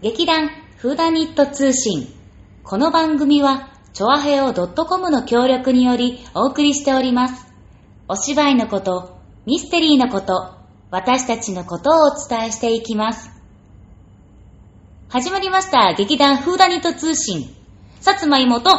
劇団フーダニット通信。この番組は、チョアヘオ .com の協力によりお送りしております。お芝居のこと、ミステリーのこと、私たちのことをお伝えしていきます。始まりました。劇団フーダニット通信。さつまいもと、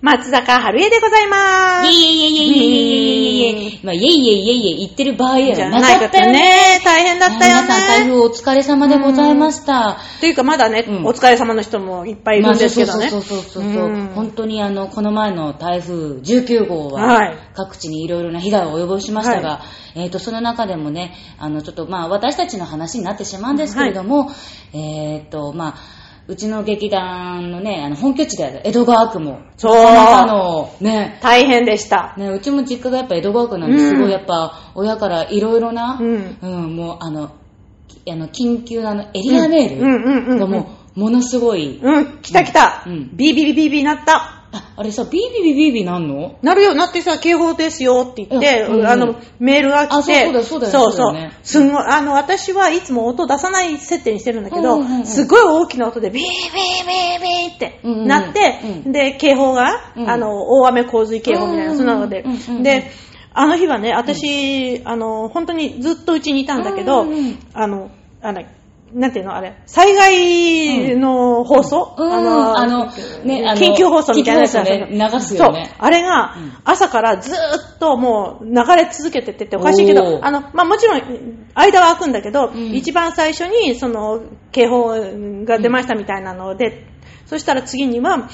松坂春江でございまイェす。イイェイイェイイェイイェイイェイイェイ。まあ、イェイイェイイェイイェイ言ってる場合でじゃなかったよね。大変だったよ皆さん台。風お疲れ様でございました。というかまだね、お疲れ様の人もいっぱいいるんですけどね。そうそうそうそうそう、本当にあの、この前の台風19号は、各地にいろいろな被害を及ぼしましたが、えっ、と、その中でもね、あの、ちょっとまあ、私たちの話になってしまうんですけれども、えっ、と、まあ、うちの劇団のね、あの、本拠地である江戸川区も、そう。なの、ね、大変でした。ね、うちも実家がやっぱ江戸川区なんで、うん。すごいやっぱ、親からいろいろな、うん。うん、もうあの、きあの、緊急なあの、エリアメール、がもう、ものすごい、うん、来た来た。うん。ビービービービーなった。あ、あれさ、ビービービービービーなんの？なるよ、なってさ、警報ですよって言って、うんうんあの、メールが来て、あそうそうだそうだよそうそう。だよね。すんごい、あの、私はいつも音出さない設定にしてるんだけど、うんうんうん。すごい大きな音で、ビービービービーってうんうんうん。なって、うん。で、警報が、うん。あの、大雨洪水警報みたいな、うんそんなのでうんうんうん、で、あの日はね、私、あの、本当にずっとうちにいたんだけど、うんうん。あの、あの、なんていうのあれ、災害の放送、うん。ああのねあの緊急放送みたいなやつね。流すよね。そう。あれがうん、朝からずーっともう流れ続けてってておかしいけど、あの、まあ、もちろん、間は空くんだけど、うん。一番最初に、その、警報が出ましたみたいなので、そしたら次には、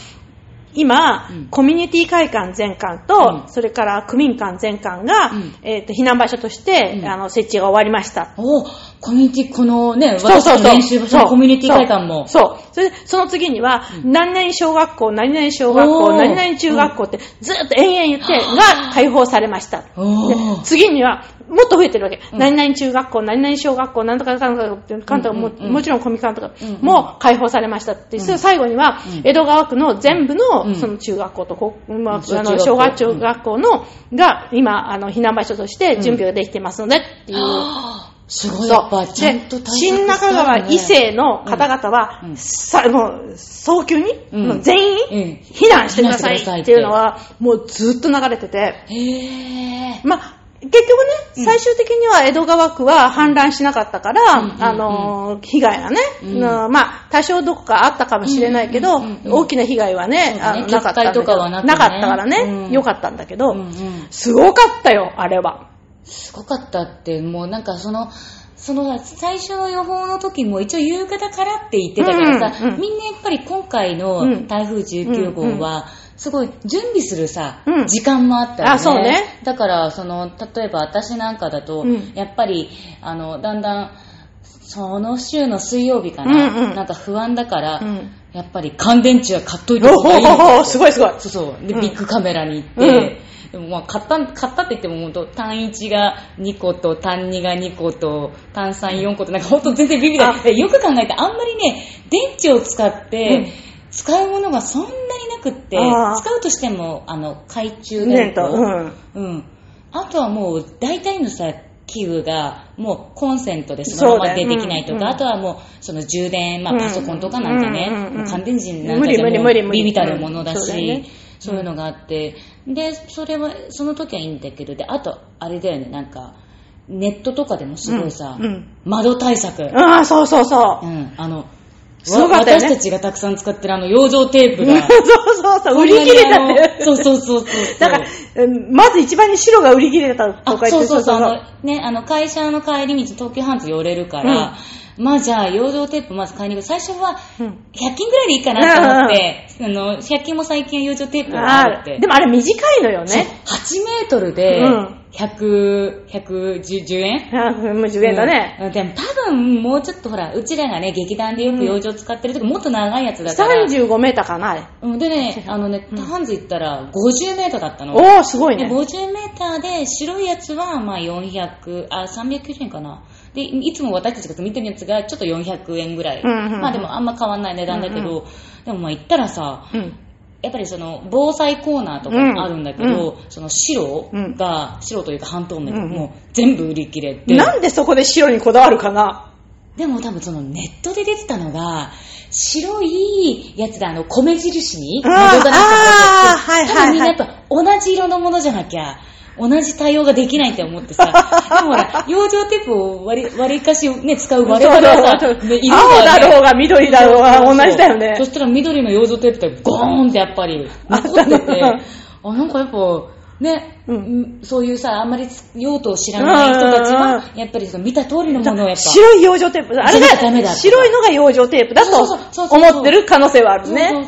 今、うん。コミュニティ会館全館と、うん。それから区民館全館が、うん。えっ、と、避難場所として、うん。あの、設置が終わりました。おコミュニティ、このね、私そうそうそうの練習場所のコミュニティ会館も。そう。それで、その次には、うん。何々小学校、何々小学校、何々中学校って、ずっと延々言って、が開放されました。おでー次には、もっと増えてるわけ。うん。何々中学校、何々小学校、なんとかかんとかって、かんとかも、うんうんうん。もちろんコミカンとかうんうん。も開放されましたって。うん。最後にはうん、江戸川区の全部うん。の、その中学校とこ、まあ、あの、小中学中学校の、が、今、あの、避難場所として準備ができてますので、っていう。はあすごい、やっぱ、ちゃんと新中川異性の方々は、うん。さもう早急に、うん。もう全員、うん。避難してくださいっってていうのは、もうずっと流れてて、へぇまあ、結局うん。ね、最終的には江戸川区は氾濫しなかったから、うん。あのー、被害がね、うん。うん。まあ、多少どこかあったかもしれないけど、大きな被害はね、なかったかはなくね。なかったからね、うん。よかったんだけど、すごかったよ、あれは。すごかったって、もうなんかその、その最初の予報の時も一応夕方からって言ってたからさ、みんなやっぱり今回うん。の台風19号は、すごい準備するさ、うん。時間もあったよね。あそうね。だから、その、例えば私なんかだと、うん。やっぱり、あの、だんだん、その週の水曜日かな、うんうん。なんか不安だから、うん。やっぱり乾電池は買っといたお方がいいよほほほ、すごいすごい。そうそう。で、うん。ビッグカメラに行って、うん。でもまあ、買った、買ったって言っても本当単1が2個と、単2が2個と、単3、4個と、なんか本当全然ビビだ。よく考えて、あんまりね、電池を使って、うん。使うものがそんなになくって、使うとしても、あの、懐中ね電灯。と、うん。うん。あとはもう、大体のさ、器具が、もうコンセントでそのままでできないとか、そうん。あとはもう、その充電、まあうん。パソコンとかなんかね、うん。うん。うんもう乾電池なんかじゃ無理無理もビビたるものだうんそうだよしね、そういうのがあって、で、それは、その時はいいんだけど、で、あと、あれだよね、なんか、ネットとかでもすごいさ、うん。うん。窓対策。ああ、そうそうそう。うん、あの、すごかったよね私たちがたくさん使ってるあの養生テープが、そうそうそう、売り切れたって。そうそうそうそう。だから、うんまず一番に白が売り切れたとあか言ってそうそうそう、あの、ね、あの、会社の帰り道、東急ハンズ寄れるから、まあじゃあ、養生テープまず買いに行く。最初は、うん100均ぐらいでいいかなと思って、あの、100均も最近養生テープがあるって。あでもあれ短いのよね。8メートルでうん、100、110円？あもう10円だね。うんでも多分もうちょっとほら、うちらがね、劇団でよく養生使ってるとこもっと長いやつだから。35メーターかな、あれ。うんでね、あのね、ハンズ行ったら50メーターだったの。おー、すごいでね。50メーターで白いやつはまあ400、あ、390円かな。で、いつも私たちが見てるやつがちょっと400円ぐらい。うんうんうんまあでもあんま変わんない値段だけど、うんでもまあ行ったらさ、うん。やっぱりその防災コーナーとかもあるんだけど、その白が、白というか半透明もう全部売り切れて、なんでそこで白にこだわるかな？でも多分そのネットで出てたのが、白いやつであの、米印になあーはいった多分みんなやっぱ同じ色のものじゃなきゃ、同じ対応ができないって思ってさ、でもほら、養生テープを割り、割りかしね、使う我々はさ、ね色青がねだろうが緑だろうが同じだよね。そ。したら緑の養生テープってゴーンってやっぱり残ってて、あ、なんかやっぱ、ね、うんそういうさ、あんまり用途を知らない人たちは、やっぱりその見た通りのものをやっぱ、白い養生テープ。あれが、白いのが養生テープだと思ってる可能性はあるね。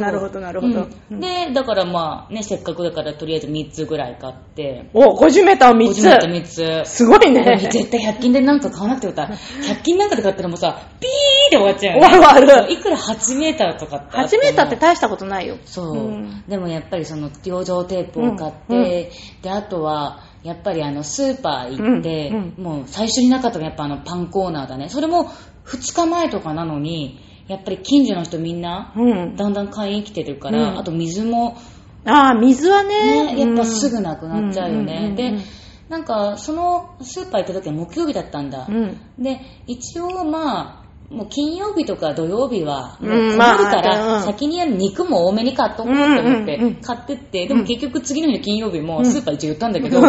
なるほど、なるほど。うんで、だからまあね、せっかくだからとりあえず3つぐらい買って、お、50メーターを3 50メートルつ。3つ。すごいね。絶対100均でなんか買わなくてよかった。100均なんかで買ったらもうさ、ピーって終わっちゃうよ、ね。終わる終わるいくら8メーターとかってあ8メーターっても大したことないよ。そう、うんでもやっぱりその養生テープを買って、うんうんで、あとは、やっぱりあの、スーパー行って、うんうんもう最初になかったのがやっぱあの、パンコーナーだね。それも2日前とかなのに、やっぱり近所の人みんな、うん。だんだん買いに来てるから、うんあと水もああ、水はね。ね、やっぱすぐなくなっちゃうよね。で、なんか、そのスーパー行った時は木曜日だったんだ。うん。で、一応まあ、もう金曜日とか土曜日は、うんもう困るまあから、うん。先に肉も多めに買っとこうと思って買ってって、でも結局次の日の金曜日もうん。スーパー一応言ったんだけど、うん。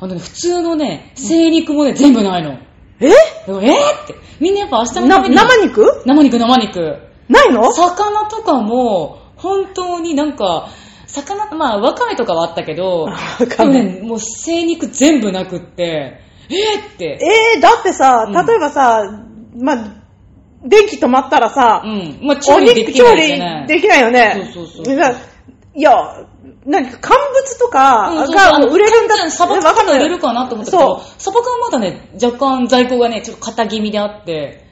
あのね、普通のね、生肉もね、全部ないの。え？えー？って。みんなやっぱ明日のなために。生肉？生肉、生肉。ないの？魚とかも、本当になんか、魚、まあ、わかめとかはあったけど、でもね、もう生肉全部なくって、えーって。えー、だってさ、うん。例えばさ、まあ、電気止まったらさ、うん。まあ、調理でき調ないじゃない。理できないよね。そうそうそうだいや、なんか乾物とかが売れるんだカンちゃんサバわ缶とか売れるかなと思ったけどそ、サバ缶はまだね、若干在庫がね、ちょっと型気味であって、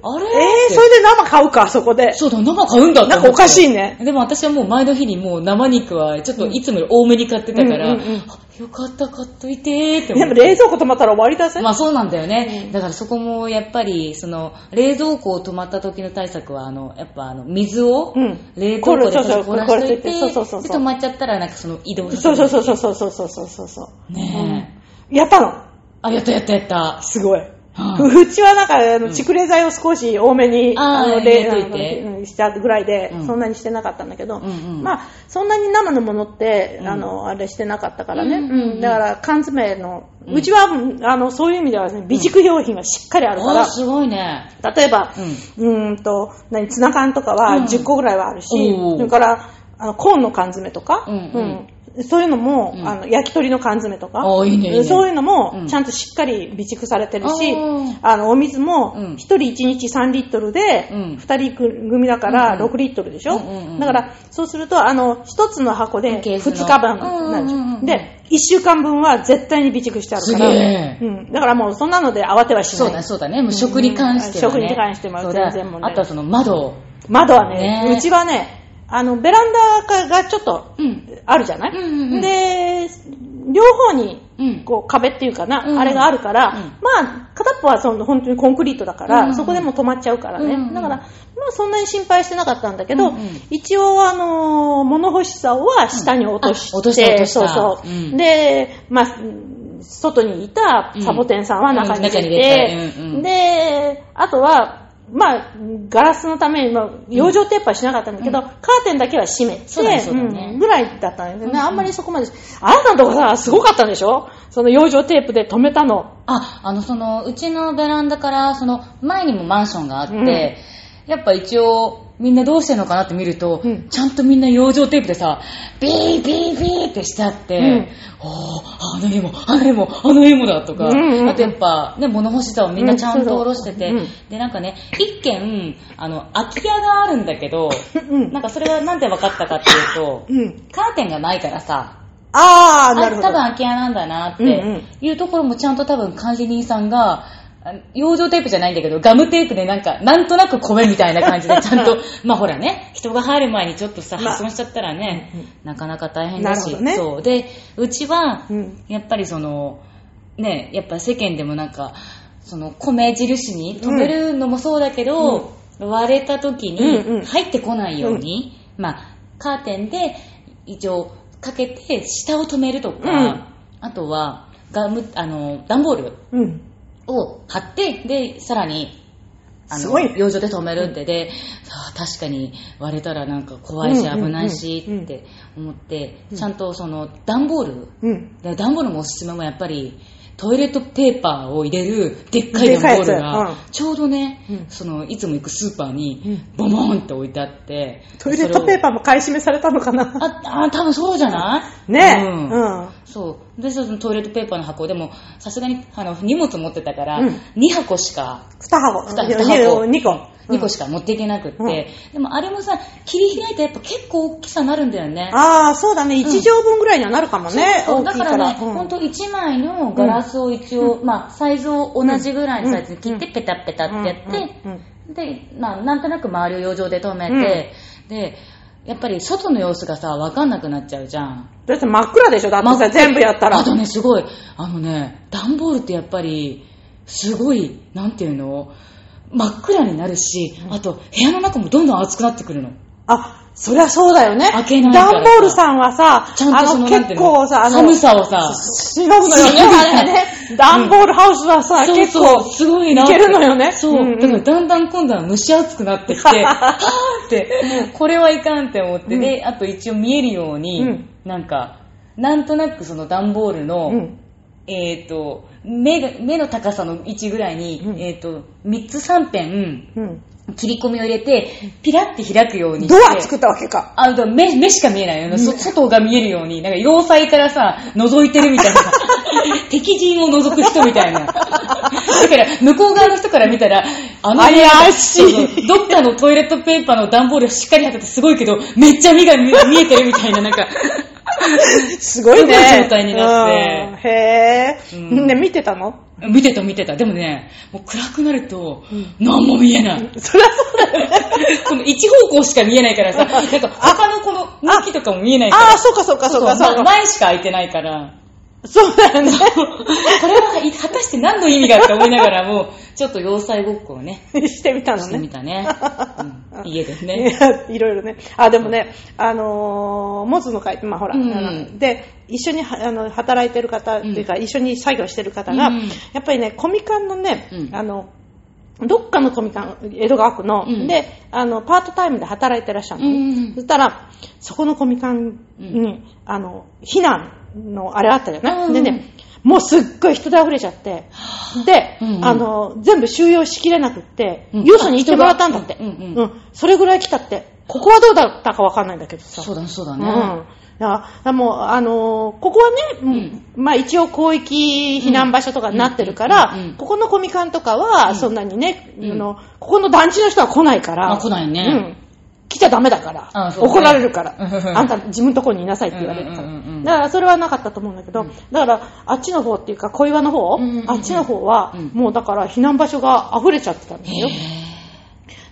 あれ？えー、それで生買うか、そこで。そうだ、生買うんだってなんかおかしいね。でも私はもう前の日にもう生肉はちょっといつもより多めに買ってたから、うんうんうんあよかった買っといてーってでも思って。冷蔵庫止まったら終わりだぜ。まあそうなんだよね。うんだからそこもやっぱり、その、冷蔵庫を止まった時の対策は、あの、やっぱあの、水をうん冷凍庫で凍らしといて、そうそうそうそうで止まっちゃったらなんかその移動そうそうそうう。そうそうそうそうそうそう。ねえ。やったのあ、やったやったやった。すごい。うちはなんか、あの蓄冷剤を少し多めに、あーの入れといて。あのうんしたぐらいで、うん。そんなにしてなかったんだけど、まあ、そんなに生のものって、うん。あの、あれしてなかったからね。だから、缶詰の、うちは、あの、そういう意味では、ね、備蓄用品がしっかりあるから、すごいね。例えば、うん。うーんと、何、ツナ缶とかうん。は10個ぐらいはあるし、それから、あの、コーンの缶詰とか、うん。うんそういうのも、うん。あの、焼き鳥の缶詰とか、いいねいいね。そういうのうん。も、ちゃんとしっかり備蓄されてるし、あー。あの、お水もうん、1人1日3リットルで、うん。2人組だからうんうん。6リットルでしょ、うんうんうんだから、そうすると、あの、1つの箱でケースの。2日分なんでうんうんうん。で、1週間分は絶対に備蓄してあるから。すげえ。うん。だからもう、そんなので慌てはしない。そうだ、そうだね。もう食に関してはね。うん。食に関してもそうだ。全然問題ない。あとはその窓。窓はね、ね。うちはね、あの、ベランダがちょっとうん。あるじゃない、うんうんうん。で、両方に、うん。こう壁っていうかな、うん。あれがあるから、うん。まあ、片っぽはその本当にコンクリートだから、うんうんそこでもう止まっちゃうからね。うんうんだから、まあそんなに心配してなかったんだけど、うんうん。一応あのー物干しさは下に落として、落とした落とした。そうそう、うん。で、まあ、うん外にいたサボテンさんは中に入れて、で、あとは、まあ、ガラスのために、まあ、養生テープはしなかったんだけど、うん。カーテンだけは閉めて、そうだねそうんぐらいだったんだよね、うん。うんあんまりそこまで。あなたのとこさ、すごかったんでしょ？その養生テープで止めたの。あ、あの、その、うちのベランダから、その、前にもマンションがあって、うん。やっぱ一応、みんなどうしてんのかなって見ると、うん。ちゃんとみんな養生テープでさ、ビービービーってしてあって、うん。おーあの絵も、あの絵も、あの絵もだとか、うんうんうん。あとやっぱ、ね、物干しさをみんなちゃんと下ろしてて、うん。で、なんかね、一軒、あの、空き家があるんだけど、うん。なんかそれはなんで分かったかっていうと、うん。カーテンがないからさ、ああ、なあるほど。多分空き家なんだなっていうところもちゃんと多分管理人さんが、あ養生テープじゃないんだけど、ガムテープでなんか、なんとなく米みたいな感じで ちゃんと、まあほらね、人が入る前にちょっとさ、まあ。破損しちゃったらね、うんうん。なかなか大変だし、ね。そう。で、うちは、うん。やっぱりその、ね、やっぱ世間でもなんか、その米印に止めるのもそうだけど、割れた時うんうん。に入ってこないように、まあ、カーテンで一応かけて下を止めるとか、うん。あとはガム、あの、段ボール。うん。を貼って、で、さらに、あの、養生で止めるってで、確かに割れたらなんか怖いし危ないしって思って、ちゃんとその段ボール、段ボールもおすすめもやっぱり、トイレットペーパーを入れるでっかい段ボールがつ、ちょうどね、うん。その、いつも行くスーパーうにん、ボモンって置いてあって、トイレットペーーパーも買い占めされたのかな？あ、あ、多分そうじゃない？ね。え。ううん。ん。そう。で、そのトイレットペーパーの箱でも、さすがに、あの、荷物持ってたから、うん。2箱しか、二箱。二いや二箱。二個。2個しか持っていけなくって、うん。でもあれもさ、切り開いたらやっぱ結構大きさになるんだよね。ああ、そうだね。1畳分ぐらいにはなるかもね。そう大きいから。だからね、うん。ほんと1枚のガラスを一応、まあ、サイズを同じぐらいのサイズに切って、うんペタペタってやって、うん。うん。で、まあ、なんとなく周りを養生で止めて、で、やっぱり外の様子がさ、わかんなくなっちゃうじゃん。だって真っ暗でしょ？だってさ、全部やったら。あとね、すごい、あのね、段ボールってやっぱり、すごい、なんていうの？真っ暗になるし、あと、部屋の中もどんどん暑くなってくるの。あ、そりゃそうだよね。開けないからさ段ボールさんはさ、ちゃんとその、結構さ、あの、寒さをさ、しのぐのよね、あれね。段ボールハウスはさ、結構すごいな。いけるのよねそう。だからだんだん今度は蒸し暑くなってきて、はぁって、これはいかんって思って、うんで、あと一応見えるように、うんなんか、なんとなくその段ボールの、うんえっ、と、目が、目の高さの位置ぐらいに、うんえっ、と、3つ3辺、うん。切り込みを入れて、ピラッて開くようにして。ドア作ったわけか。あ、だから目、目しか見えないよね。そ外が見えるように、なんか要塞からさ、覗いてるみたいな。敵陣を覗く人みたいな。だから、向こう側の人から見たら、あの、怪しいどっかのトイレットペーパーの段ボールをしっかり貼っててすごいけど、めっちゃ身が見 見えてるみたいな、なんか、すごいね。すごい状態になってうんへぇうんね、見てたの？見てた見てた。でもね、もう暗くなると、何も見えない。そりゃそうだよね。この一方向しか見えないからさ、なんか他のこの向きとかも見えないから。ああ、そうかそうかそうかそうか。ま前しか開いてないから。そうだよね。これは果たして何の意味がって思いながらも、ちょっと要塞ごっこをね、してみたのね。してみたね。うん家でいね。やいろいろね。あ、でもね、あのー、モズの会って、まあほら、うんで、一緒にはあの働いてる方っていうか、一緒に作業してる方が、うんやっぱりね、コミカンのね、うんあの、どっかのコミカン、江戸川区の、うんで、あの、パートタイムで働いてらっしゃるのね、うんそしたら、そこのコミカンに、あの、避難のあれあったじゃない、うんでね、もうすっごい人で溢れちゃって、で、うんうんあの、全部収容しきれなくって、うんユースに行ってもらったんだって。あ人がうんうんそれぐらい来たって。ここはどうだったかわかんないんだけどさ。そうだね、そうだうん。ね。だからもう、あのーここはね、まあ一応広域避難場所とかになってるから、うんうんうんここのコミカンとかは、うんそんなにね、うんあの、ここの団地の人は来ないから。あ来ないねうん。来ちゃダメだから。怒られるから。うんあんた自分のとこにいなさいって言われるから。うん。うんうんうんだからそれはなかったと思うんだけど、だからあっちの方っていうか小岩の方、うんうんうん。あっちの方は、うん。もうだから避難場所が溢れちゃってたんですよ。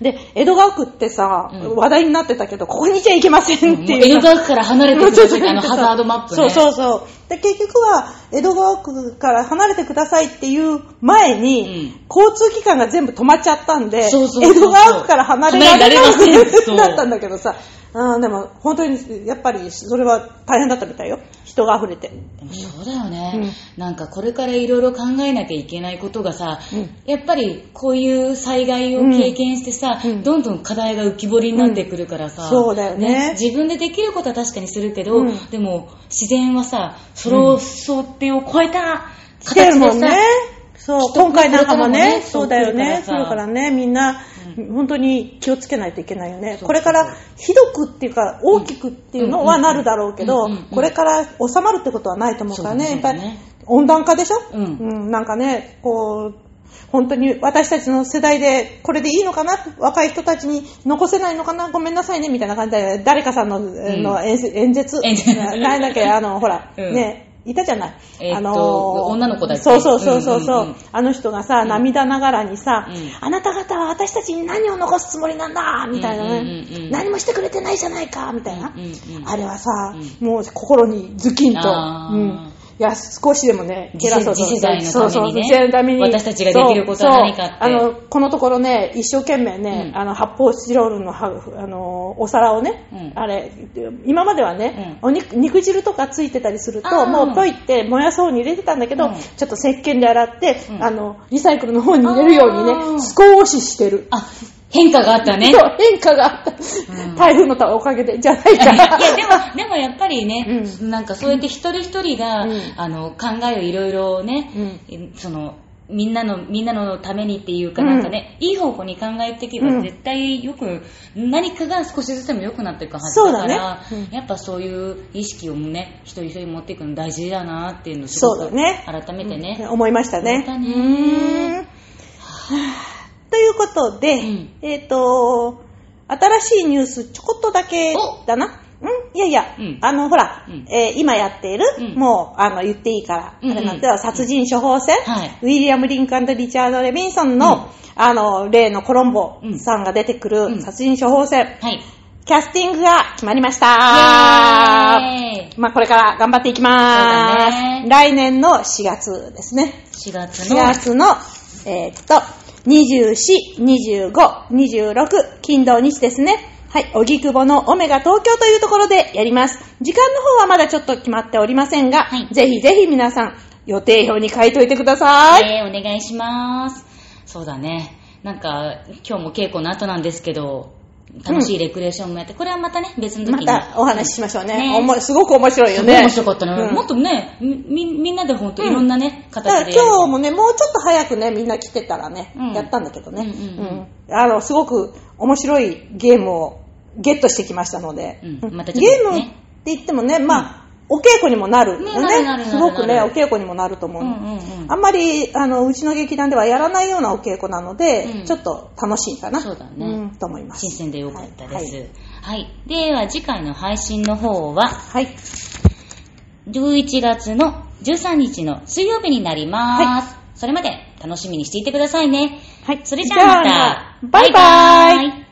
で、江戸川区ってさ、うん。話題になってたけど、ここにじゃいけませんっていう。もう江戸川区から離れてくださいあのハザードマップね。そうそうそう。で、結局は、江戸川区から離れてくださいっていう前に、交通機関が全部止まっちゃったんで、そうそうそうそう。江戸川区から離れられませんなそうくなったんだけどさ、うん、でも本当に、やっぱりそれは大変だったみたいよ。人が溢れて。でもそうだよね、なんかこれからいろいろ考えなきゃいけないことがさ、うん。やっぱりこういう災害を経験してさ、うん。どんどん課題が浮き彫りになってくるからさ、うんそうだよね。自分でできることは確かにするけど、うん。でも自然はさ、それを想定を超えた来てる形でさ、もんね。そう、今回なんかもね、ねそうだよね。そうからね、みんな、本当に気をつけないといけないよね。これからひどくっていうか、大きくっていうのはなるだろうけどこれから収まるってことはないと思うからね。やっぱり温暖化でしょ？うん。うん、なんかね、こう、本当に私たちの世代でこれでいいのかな？若い人たちに残せないのかな？ごめんなさいね。みたいな感じで、誰かさんの,、の演説演説、ななんだっけ、あの、ほら、うん。ね、いたじゃない。えーあの女の子だそうそうそうそうそう、うんうんうん。あの人がさ、涙ながらにさ、うん。あなた方は私たちに何を残すつもりなんだ？みたいなね、うんうんうんうん。何もしてくれてないじゃないか？みたいな。うんうんうん。あれはさ、うもう心にズキンと、うんいや、少しでもね、次世偉そうと次世代のためにね。そうそう次世代のために。私たちができることは何かってそう。そうあの、このところね、一生懸命ね、うん。あの、発泡スチロールのは、あの、お皿をね、うん。あれ、今まではね、お肉、肉汁とかついてたりすると、もうポイって燃やそうに入れてたんだけど、うん。ちょっと石鹸で洗って、うん。あの、リサイクルの方に入れるようにね少ししてる。あ、変化があったね。そう、変化があった。ん。台風のおかげで、じゃないいか。や、でも、でもやっぱりね、うなんかそうやって一人一人が、うん。あの、考えをいろいろね、その、みんなの、みんなのためにっていうかうんなんかね、いい方向に考えていけばうん。絶対よく、何かが少しずつでも良くなっていくはずだから、うん。やっぱそういう意識をね、一人一人持っていくの大事だなっていうのをすそうだね。改めてね、うん。思いましたね。ねことで、うん。えっ、と、新しいニュースちょこっとだけおだな。うん？いやいや、うん。あの、ほら、うん。えー今やっている、うん。もう、あの、言っていいから、あれなんて殺人処方箋、はい。ウィリアム・リンカンとリチャード・レビンソンの、うん。あの、例のコロンボうん。さんが出てくうん。る殺人処方箋、はい。キャスティングが決まりました。まあ、これから頑張っていきまそうだす。ね。来年の4月ですね。4月4の、月の、えーっと、24、25、26、金土日ですね。はい、荻窪のオメガ東京というところでやります。時間の方はまだちょっと決まっておりませんが、はいぜひぜひ皆さん、予定表に書いといてください。えーお願いします。そうだね。なんか、今日も稽古の後なんですけど、楽しいレクリエーションもやって、これはまたね、別の時まに。たお話ししましょうね。ねおもすごく面白いよね。面白かったね。うんもっとね、み、みんなで本当いろんなね、だから形で。今日もね、もうちょっと早くね、みんな来てたらね、うんやったんだけどね、うんうんうんうんあの、すごく面白いゲームをゲットしてきましたので、うんまたゲームって言ってもね、まあ、お稽古にもなるよね。ねすごくね、お稽古にもなると思う。うんうんうんあんまり、あの、うちの劇団ではやらないようなお稽古なので、うんちょっと楽しいかな。そうだねん、と思います。新鮮でよかったです。ははいい。では、次回の配信の方は、はい。11月の13日の水曜日になります。それまで楽しみにしていてくださいね。はい。それじゃあまたバイバイバイバイ